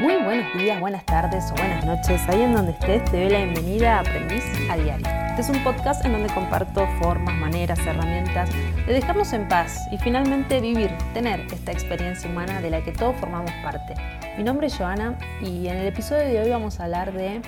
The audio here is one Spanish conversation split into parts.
Muy buenos días, buenas tardes o buenas noches. Ahí en donde estés, te doy la bienvenida a Aprendiz a Diario. Este es un podcast en donde comparto formas, maneras, herramientas de dejarnos en paz y finalmente vivir, tener esta experiencia humana de la que todos formamos parte. Mi nombre es Joana y en el episodio de hoy vamos a hablar de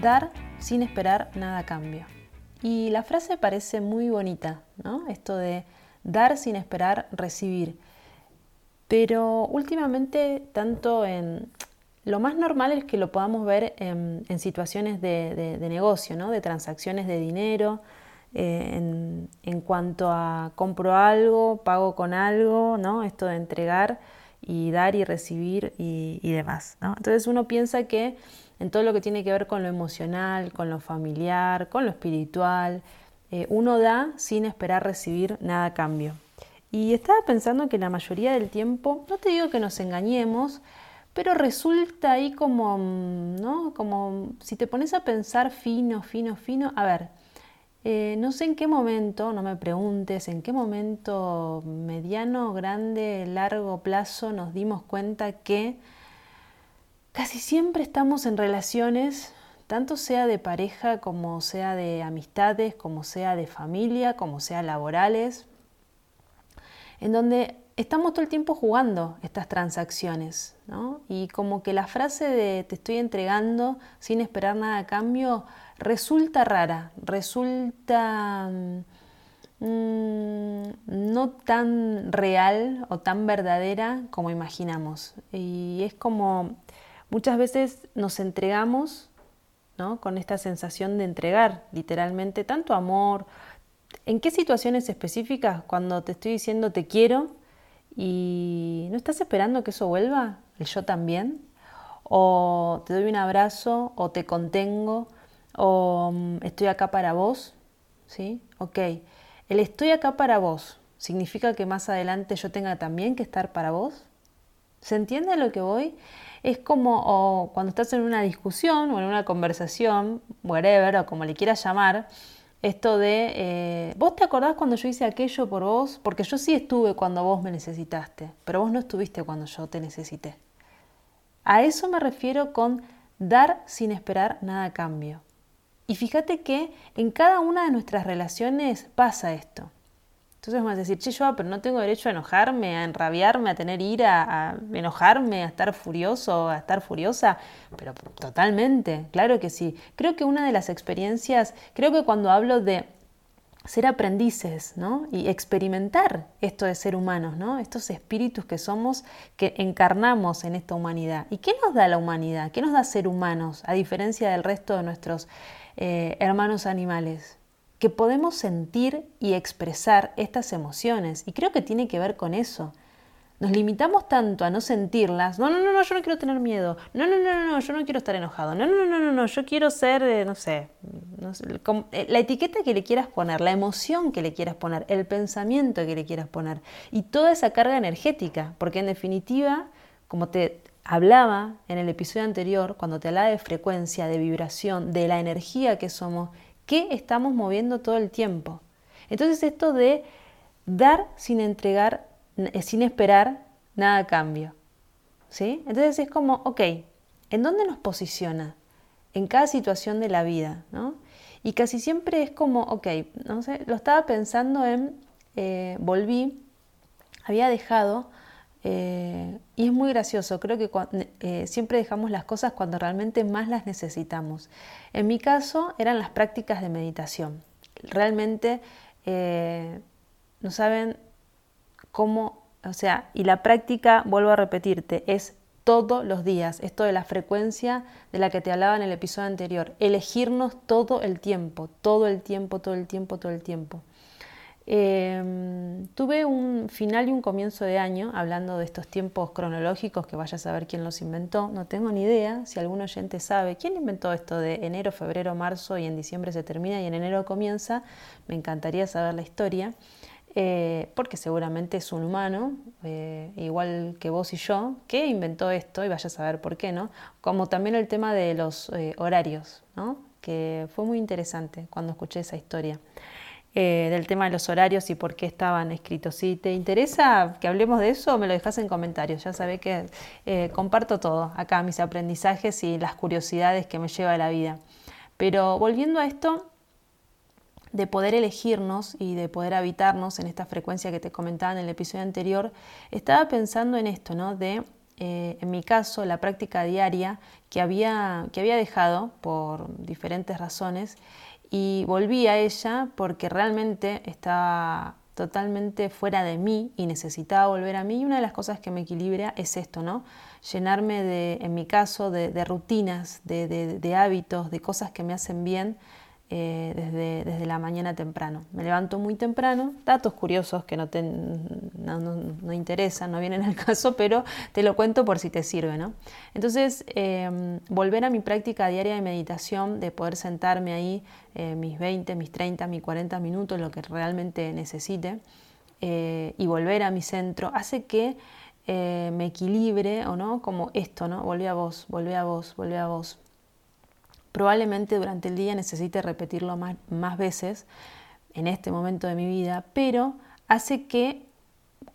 dar sin esperar nada a cambio. Y la frase parece muy bonita, ¿no? Esto de dar sin esperar recibir. Pero últimamente, tanto en... Lo más normal es que lo podamos ver en, situaciones de, negocio, ¿no? de transacciones de dinero, eh, en, cuanto a compro algo, pago con algo, ¿no? esto de entregar y dar y recibir y, demás. Entonces uno piensa que en todo lo que tiene que ver con lo emocional, con lo familiar, con lo espiritual, eh, uno da sin esperar recibir nada a cambio. Y estaba pensando que la mayoría del tiempo, no te digo que nos engañemos, pero resulta ahí como, mm, ¿no? Como si te pones a pensar fino, fino, fino, a ver, eh, no sé en qué momento, no me preguntes, en qué momento mediano, grande, largo plazo nos dimos cuenta que casi siempre estamos en relaciones, tanto sea de pareja como sea de amistades, como sea de familia, como sea laborales, en donde estamos todo el tiempo jugando estas transacciones, ¿no? Y como que la frase de te estoy entregando sin esperar nada a cambio resulta rara, resulta mm, no tan real o tan verdadera como imaginamos. Y es como muchas veces nos entregamos ¿no? con esta sensación de entregar literalmente tanto amor, ¿En qué situaciones específicas cuando te estoy diciendo te quiero y no estás esperando que eso vuelva? ¿El yo también? ¿O te doy un abrazo? ¿O te contengo? ¿O mm, estoy acá para vos? ¿Sí? Ok. El estoy acá para vos significa que más adelante yo tenga también que estar para vos. ¿Se entiende a lo que voy? Es como cuando estás en una discusión o en una conversación, whatever, o como le quieras llamar, esto de, eh, ¿vos te acordás cuando yo hice aquello por vos? Porque yo sí estuve cuando vos me necesitaste, pero vos no estuviste cuando yo te necesité. A eso me refiero con dar sin esperar nada a cambio. Y fíjate que en cada una de nuestras relaciones pasa esto. Entonces vamos a decir, che, yo, pero no tengo derecho a enojarme, a enrabiarme, a tener ira, a enojarme, a estar furioso, a estar furiosa. Pero totalmente, claro que sí. Creo que una de las experiencias, creo que cuando hablo de ser aprendices, ¿no? Y experimentar esto de ser humanos, ¿no? Estos espíritus que somos, que encarnamos en esta humanidad. ¿Y qué nos da la humanidad? ¿Qué nos da ser humanos, a diferencia del resto de nuestros eh, hermanos animales? Que podemos sentir y expresar estas emociones. Y creo que tiene que ver con eso. Nos limitamos tanto a no sentirlas. No, no, no, no, yo no quiero tener miedo. No, no, no, no, no yo no quiero estar enojado. No, no, no, no, no, yo quiero ser, eh, no sé, no sé eh, la etiqueta que le quieras poner, la emoción que le quieras poner, el pensamiento que le quieras poner y toda esa carga energética, porque en definitiva, como te hablaba en el episodio anterior, cuando te hablaba de frecuencia, de vibración, de la energía que somos, ¿Qué estamos moviendo todo el tiempo? Entonces esto de dar sin entregar, eh, sin esperar nada a cambio. ¿Sí? Entonces es como, ok, ¿en dónde nos posiciona? En cada situación de la vida, ¿no? Y casi siempre es como, ok, no sé, lo estaba pensando en, eh, volví, había dejado eh, y es muy gracioso, creo que eh, siempre dejamos las cosas cuando realmente más las necesitamos. En mi caso eran las prácticas de meditación. Realmente eh, no saben cómo, o sea, y la práctica, vuelvo a repetirte, es todos los días, esto de la frecuencia de la que te hablaba en el episodio anterior, elegirnos todo el tiempo, todo el tiempo, todo el tiempo, todo el tiempo. Em, tuve un final y un comienzo de año hablando de estos tiempos cronológicos que vaya a saber quién los inventó. No tengo ni idea si algún oyente sabe quién inventó esto de enero, febrero, marzo y en diciembre se termina y en enero comienza. Me encantaría saber la historia. Eh, porque seguramente es un humano, eh, igual que vos y yo, que inventó esto y vaya a saber por qué, ¿no? Como también el tema de los eh, horarios, ¿no? Que fue muy interesante cuando escuché esa historia. Eh, del tema de los horarios y por qué estaban escritos. Si te interesa que hablemos de eso, me lo dejas en comentarios. Ya sabés que eh, comparto todo acá, mis aprendizajes y las curiosidades que me lleva la vida. Pero volviendo a esto, de poder elegirnos y de poder habitarnos en esta frecuencia que te comentaba en el episodio anterior, estaba pensando en esto, ¿no? De, eh, en mi caso, la práctica diaria que había, que había dejado por diferentes razones y volví a ella porque realmente estaba totalmente fuera de mí y necesitaba volver a mí. Y una de las cosas que me equilibra es esto, ¿no? Llenarme de, en mi caso, de, rutinas, de, hábitos, de cosas que me hacen bien eh, desde, desde, la mañana temprano. Me levanto muy temprano, datos curiosos que no, te, no, no, interesan, no vienen al caso, pero te lo cuento por si te sirve. ¿no? Entonces, em, volver a mi práctica diaria de meditación, de poder sentarme ahí eh, mis 20, mis 30, mis 40 minutos, lo que realmente necesite, eh, y volver a mi centro, hace que me equilibre o no, como esto, ¿no? Volvé a vos, volvé a vos, volvé a vos Probablemente durante el día necesite repetirlo más, veces en este momento de mi vida, pero hace que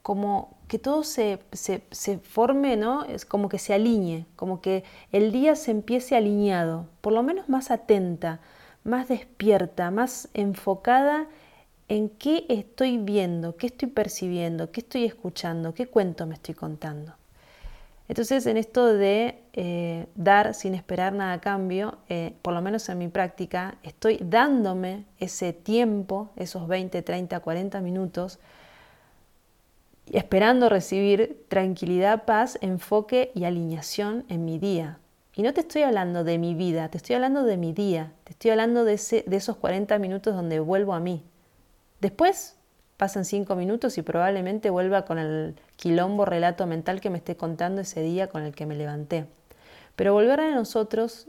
como que todo se, se, se, forme, ¿no? Es como que se alinee, como que el día se empiece alineado, por lo menos más atenta, más despierta, más enfocada en qué estoy viendo, qué estoy percibiendo, qué estoy escuchando, qué cuento me estoy contando. Entonces, en esto de eh, dar sin esperar nada a cambio, eh, por lo menos en mi práctica, estoy dándome ese tiempo, esos 20, 30, 40 minutos, esperando recibir tranquilidad, paz, enfoque y alineación en mi día. Y no te estoy hablando de mi vida, te estoy hablando de mi día, te estoy hablando de, de esos 40 minutos donde vuelvo a mí. Después pasan cinco minutos y probablemente vuelva con el quilombo relato mental que me esté contando ese día con el que me levanté. Pero volver a nosotros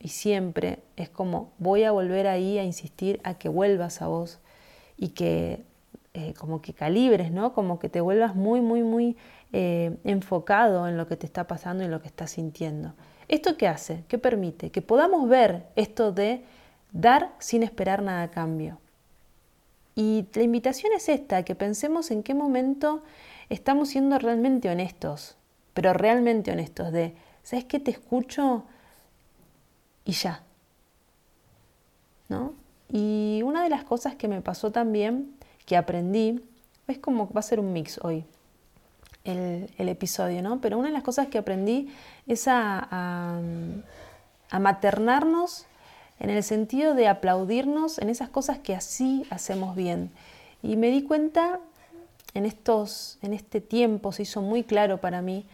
y siempre es como voy a volver ahí a insistir a que vuelvas a vos y que eh, como que calibres, ¿no? Como que te vuelvas muy, muy, muy eh, enfocado en lo que te está pasando y lo que estás sintiendo. ¿Esto qué hace? ¿Qué permite? Que podamos ver esto de dar sin esperar nada a cambio. Y la invitación es esta, que pensemos en qué momento estamos siendo realmente honestos, pero realmente honestos, de, ¿sabes qué? Te escucho y ya. ¿No? Y una de las cosas que me pasó también, que aprendí, es como va a ser un mix hoy el, episodio, ¿no? Pero una de las cosas que aprendí es a, a, a maternarnos en el sentido de aplaudirnos en esas cosas que así hacemos bien. Y me di cuenta en, estos, en este tiempo, se hizo muy claro para mí,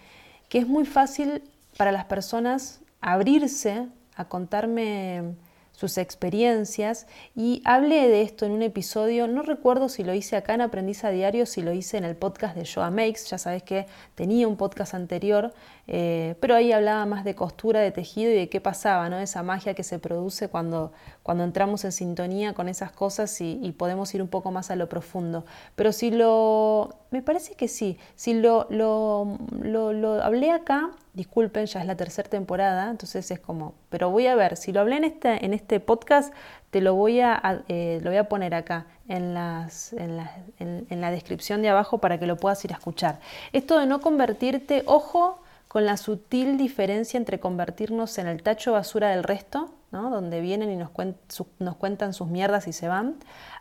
que es muy fácil para las personas abrirse a contarme sus experiencias y hablé de esto en un episodio, no recuerdo si lo hice acá en Aprendiz a Diario, si lo hice en el podcast de Joa Makes, ya sabes que tenía un podcast anterior, eh, pero ahí hablaba más de costura, de tejido y de qué pasaba, ¿no? esa magia que se produce cuando, cuando entramos en sintonía con esas cosas y, podemos ir un poco más a lo profundo. Pero si lo, me parece que sí, si lo, lo, lo hablé acá, disculpen, ya es la tercera temporada, entonces es como, pero voy a ver, si lo hablé en este, en este podcast, te lo voy a, eh, lo voy a poner acá en, las, en, la, en, la descripción de abajo para que lo puedas ir a escuchar. Esto de no convertirte, ojo con la sutil diferencia entre convertirnos en el tacho basura del resto, ¿no? donde vienen y nos, nos cuentan sus mierdas y se van,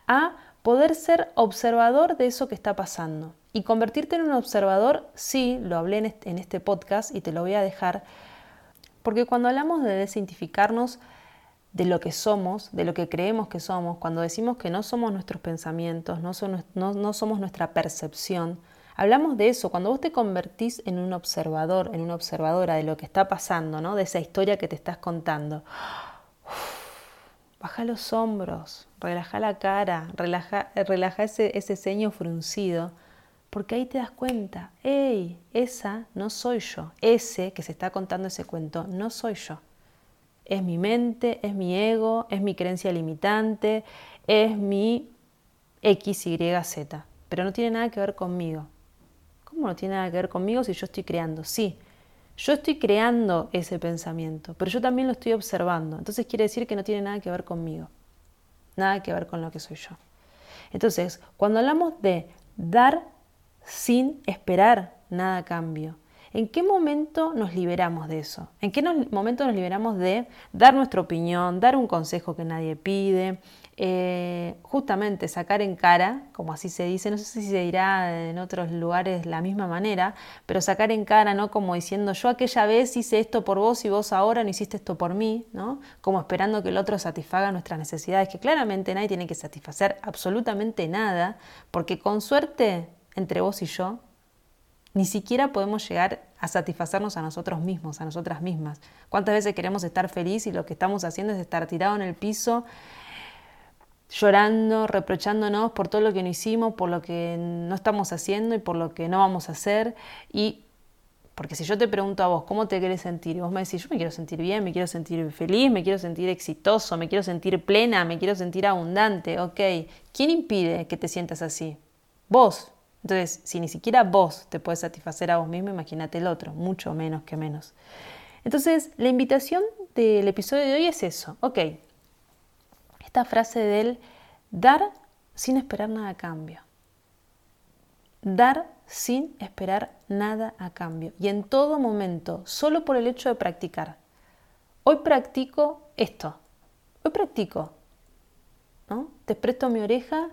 a poder ser observador de eso que está pasando. Y convertirte en un observador, sí, lo hablé en este, podcast y te lo voy a dejar, porque cuando hablamos de desidentificarnos de lo que somos, de lo que creemos que somos, cuando decimos que no somos nuestros pensamientos, no, no, somos nuestra percepción, hablamos de eso, cuando vos te convertís en un observador, en una observadora de lo que está pasando, ¿no? de esa historia que te estás contando. Baja los hombros, relaja la cara, relaja, relaja ese, ese ceño fruncido porque ahí te das cuenta, hey, esa no soy yo, ese que se está contando ese cuento no soy yo. Es mi mente, es mi ego, es mi creencia limitante, es mi X, Y, Z, pero no tiene nada que ver conmigo. ¿Cómo no tiene nada que ver conmigo si yo estoy creando? Sí, yo estoy creando ese pensamiento, pero yo también lo estoy observando. Entonces quiere decir que no tiene nada que ver conmigo, nada que ver con lo que soy yo. Entonces, cuando hablamos de dar sin esperar nada a cambio, ¿En qué momento nos liberamos de eso? ¿En qué momento nos liberamos de dar nuestra opinión, dar un consejo que nadie pide, eh, justamente sacar en cara, como así se dice, no sé si se dirá en otros lugares la misma manera, pero sacar en cara, ¿no? Como diciendo, yo aquella vez hice esto por vos y vos ahora no hiciste esto por mí, ¿no? Como esperando que el otro satisfaga nuestras necesidades, que claramente nadie tiene que satisfacer absolutamente nada, porque con suerte, entre vos y yo, ni siquiera podemos llegar a satisfacernos a nosotros mismos, a nosotras mismas. ¿Cuántas veces queremos estar feliz y lo que estamos haciendo es estar tirado en el piso, llorando, reprochándonos por todo lo que no hicimos, por lo que no estamos haciendo y por lo que no vamos a hacer? Y porque si yo te pregunto a vos, ¿cómo te querés sentir? Y vos me decís, yo me quiero sentir bien, me quiero sentir feliz, me quiero sentir exitoso, me quiero sentir plena, me quiero sentir abundante. Ok, ¿quién impide que te sientas así? Vos, entonces, si ni siquiera vos te puedes satisfacer a vos mismo, imagínate el otro, mucho menos que menos. Entonces, la invitación del episodio de hoy es eso. Ok, esta frase del dar sin esperar nada a cambio. Dar sin esperar nada a cambio. Y en todo momento, solo por el hecho de practicar. Hoy practico esto. Hoy practico. ¿no? Te presto mi oreja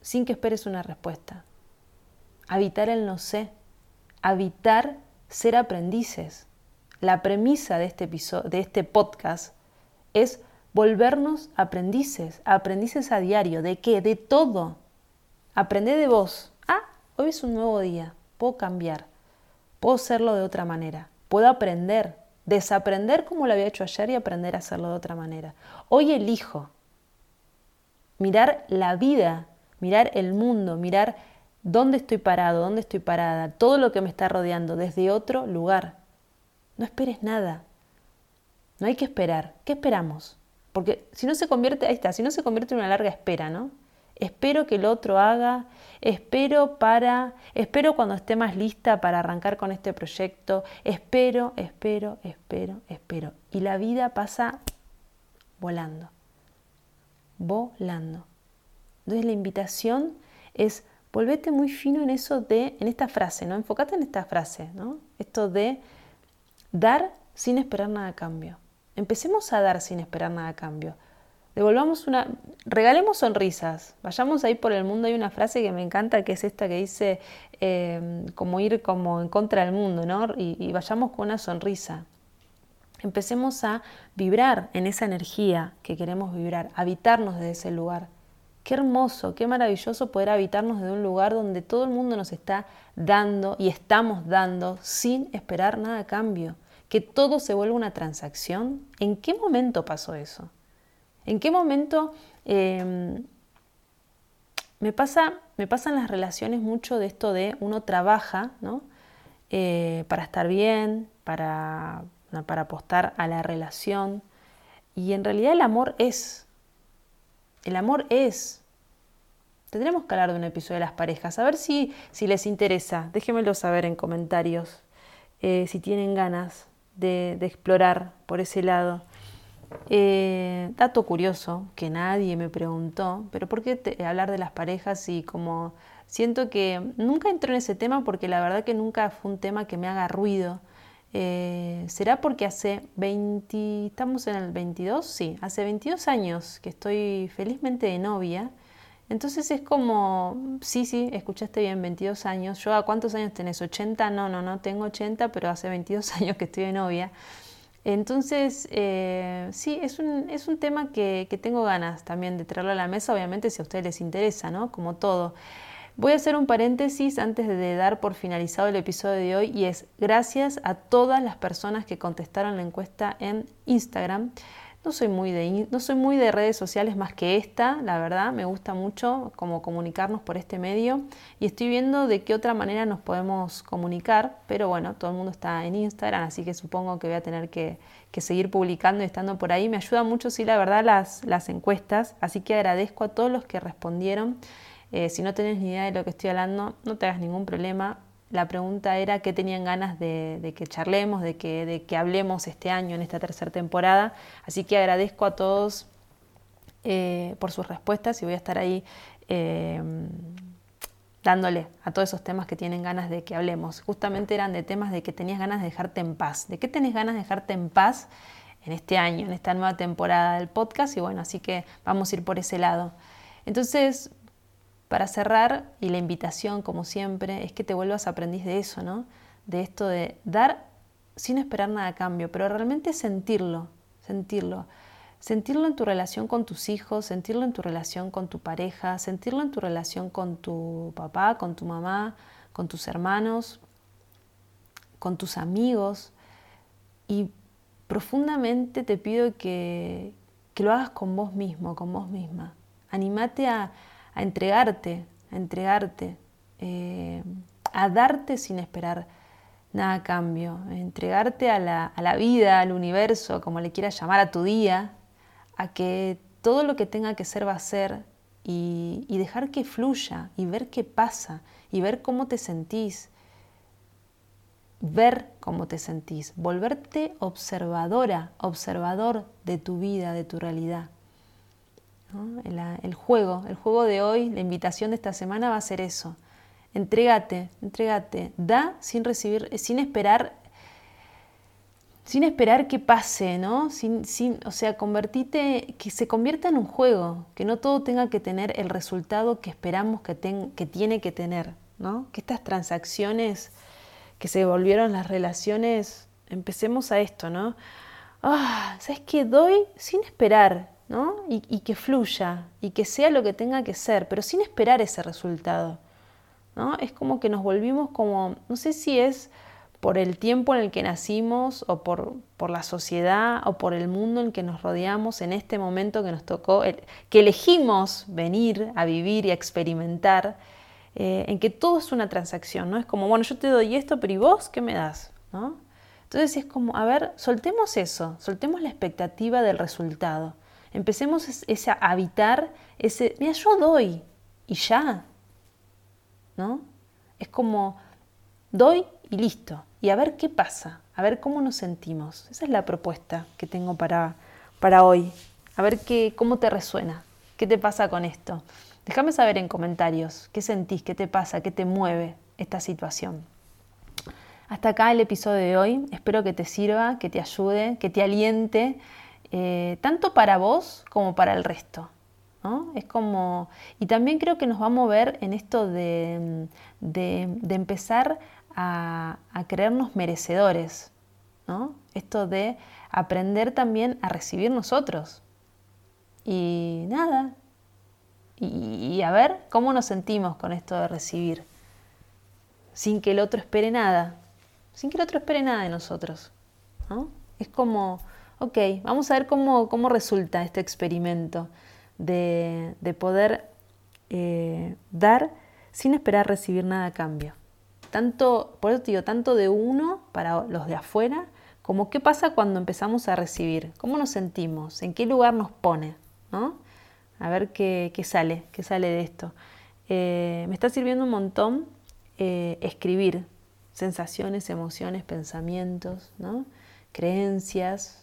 sin que esperes una respuesta. Habitar el no sé, habitar ser aprendices. La premisa de este, episodio, de este podcast es volvernos aprendices, aprendices a diario. ¿De qué? De todo. Aprende de vos. Ah, hoy es un nuevo día. Puedo cambiar. Puedo hacerlo de otra manera. Puedo aprender. Desaprender como lo había hecho ayer y aprender a hacerlo de otra manera. Hoy elijo mirar la vida mirar el mundo, mirar dónde estoy parado, dónde estoy parada, todo lo que me está rodeando desde otro lugar. No esperes nada. No hay que esperar. ¿Qué esperamos? Porque si no se convierte, ahí está, si no se convierte en una larga espera, ¿no? Espero que el otro haga, espero para, espero cuando esté más lista para arrancar con este proyecto, espero, espero, espero, espero. Y la vida pasa volando, volando. Entonces la invitación es volvete muy fino en eso de, en esta frase, ¿no? Enfócate en esta frase, ¿no? Esto de dar sin esperar nada a cambio. Empecemos a dar sin esperar nada a cambio. Devolvamos una, regalemos sonrisas. Vayamos ahí por el mundo. Hay una frase que me encanta que es esta que dice em, como ir como en contra del mundo, ¿no? Y, vayamos con una sonrisa. Empecemos a vibrar en esa energía que queremos vibrar, habitarnos desde ese lugar. Qué hermoso, qué maravilloso poder habitarnos de un lugar donde todo el mundo nos está dando y estamos dando sin esperar nada a cambio. Que todo se vuelva una transacción. ¿En qué momento pasó eso? ¿En qué momento em, me, pasa, me pasan las relaciones mucho de esto de uno trabaja ¿no? Eh, para estar bien, para, para apostar a la relación. Y en realidad el amor es el amor es. Tendremos que hablar de un episodio de las parejas, a ver si, si les interesa. Déjenmelo saber en comentarios eh, si tienen ganas de, explorar por ese lado. Eh, dato curioso que nadie me preguntó, pero ¿por qué hablar de las parejas y como siento que nunca entro en ese tema porque la verdad que nunca fue un tema que me haga ruido. Eh, ¿Será porque hace 20, estamos en el 22? Sí, hace 22 años que estoy felizmente de novia. Entonces es como, sí, sí, escuchaste bien, 22 años. Yo, ¿a cuántos años tenés? ¿80? No, no, no, tengo 80, pero hace 22 años que estoy de novia. Entonces, eh, sí, es un, es un tema que, que tengo ganas también de traerlo a la mesa, obviamente si a ustedes les interesa, ¿no? Como todo. Voy a hacer un paréntesis antes de dar por finalizado el episodio de hoy y es gracias a todas las personas que contestaron la encuesta en Instagram. No soy muy de, no soy muy de redes sociales más que esta, la verdad, me gusta mucho como comunicarnos por este medio y estoy viendo de qué otra manera nos podemos comunicar, pero bueno, todo el mundo está en Instagram, así que supongo que voy a tener que, seguir publicando y estando por ahí. Me ayuda mucho, sí, la verdad, las, las encuestas, así que agradezco a todos los que respondieron. Eh, si no tenés ni idea de lo que estoy hablando, no te hagas ningún problema. La pregunta era qué tenían ganas de, que charlemos, de que, hablemos este año en esta tercera temporada. Así que agradezco a todos eh, por sus respuestas y voy a estar ahí dándole a todos esos temas que tienen ganas de que hablemos. Justamente eran de temas de que tenías ganas de dejarte en paz. ¿De qué tenés ganas de dejarte en paz en este año, en esta nueva temporada del podcast? Y bueno, así que vamos a ir por ese lado. Entonces, para cerrar, y la invitación, como siempre, es que te vuelvas aprendiz de eso, ¿no? De esto de dar sin esperar nada a cambio, pero realmente sentirlo, sentirlo. Sentirlo en tu relación con tus hijos, sentirlo en tu relación con tu pareja, sentirlo en tu relación con tu papá, con tu mamá, con tus hermanos, con tus amigos. Y profundamente te pido que, lo hagas con vos mismo, con vos misma. Anímate a, entregarte, a entregarte, eh, a darte sin esperar nada a cambio, a entregarte a la, a la vida, al universo, como le quieras llamar, a tu día, a que todo lo que tenga que ser va a ser y, dejar que fluya y ver qué pasa y ver cómo te sentís, ver cómo te sentís, volverte observadora, observador de tu vida, de tu realidad. El, juego, el juego de hoy, la invitación de esta semana va a ser eso. Entrégate, entrégate, da sin recibir, sin esperar sin esperar que pase, ¿no? Sin, sin, o sea, convertite, que se convierta en un juego, que no todo tenga que tener el resultado que esperamos que, que tiene que tener, ¿no? Que estas transacciones que se volvieron las relaciones, empecemos a esto, ¿no? Ah, ¿sabes qué? Doy sin esperar, Y, que fluya, y que sea lo que tenga que ser, pero sin esperar ese resultado, ¿no? Es como que nos volvimos como, no sé si es por el tiempo en el que nacimos o por, la sociedad o por el mundo en que nos rodeamos en este momento que nos tocó, que elegimos venir a vivir y a experimentar, eh, en que todo es una transacción, ¿no? Es como, bueno, yo te doy esto, pero ¿y vos qué me das? ¿no? Entonces es como, a ver, soltemos eso, soltemos la expectativa del resultado. Empecemos a habitar ese, mira, yo doy y ya, ¿no? Es como, doy y listo y a ver qué pasa, a ver cómo nos sentimos. Esa es la propuesta que tengo para, para hoy. A ver qué, cómo te resuena, qué te pasa con esto. Déjame saber en comentarios qué sentís, qué te pasa, qué te mueve esta situación. Hasta acá el episodio de hoy. Espero que te sirva, que te ayude, que te aliente, eh, tanto para vos como para el resto. Es como, y también creo que nos va a mover en esto de, de, de empezar a, creernos merecedores, ¿no? Esto de aprender también a recibir nosotros. Y nada, y, a ver cómo nos sentimos con esto de recibir, sin que el otro espere nada, sin que el otro espere nada de nosotros. ¿no? Es como, ok, vamos a ver cómo, cómo resulta este experimento de, poder eh, dar sin esperar recibir nada a cambio tanto, por eso te digo, tanto de uno para los de afuera, como qué pasa cuando empezamos a recibir, cómo nos sentimos, en qué lugar nos pone, ¿no? A ver qué, sale, qué sale de esto. Eh, me está sirviendo un montón eh, escribir sensaciones, emociones, pensamientos, ¿no? Creencias,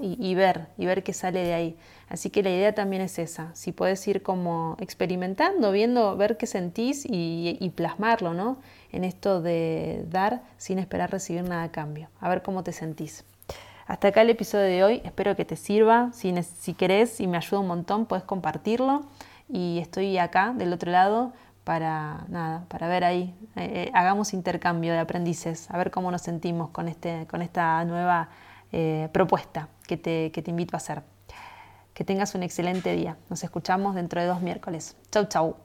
y, ver, y ver qué sale de ahí. Así que la idea también es esa, si puedes ir como experimentando, viendo, ver qué sentís y, plasmarlo, ¿no? En esto de dar sin esperar recibir nada a cambio, a ver cómo te sentís. Hasta acá el episodio de hoy, espero que te sirva, si, si querés y me ayuda un montón, puedes compartirlo y estoy acá del otro lado para nada, para ver ahí, eh, eh, hagamos intercambio de aprendices, a ver cómo nos sentimos con, este, con esta nueva eh, propuesta que te, que te invito a hacer. Que tengas un excelente día. Nos escuchamos dentro de dos miércoles. Chau, chau.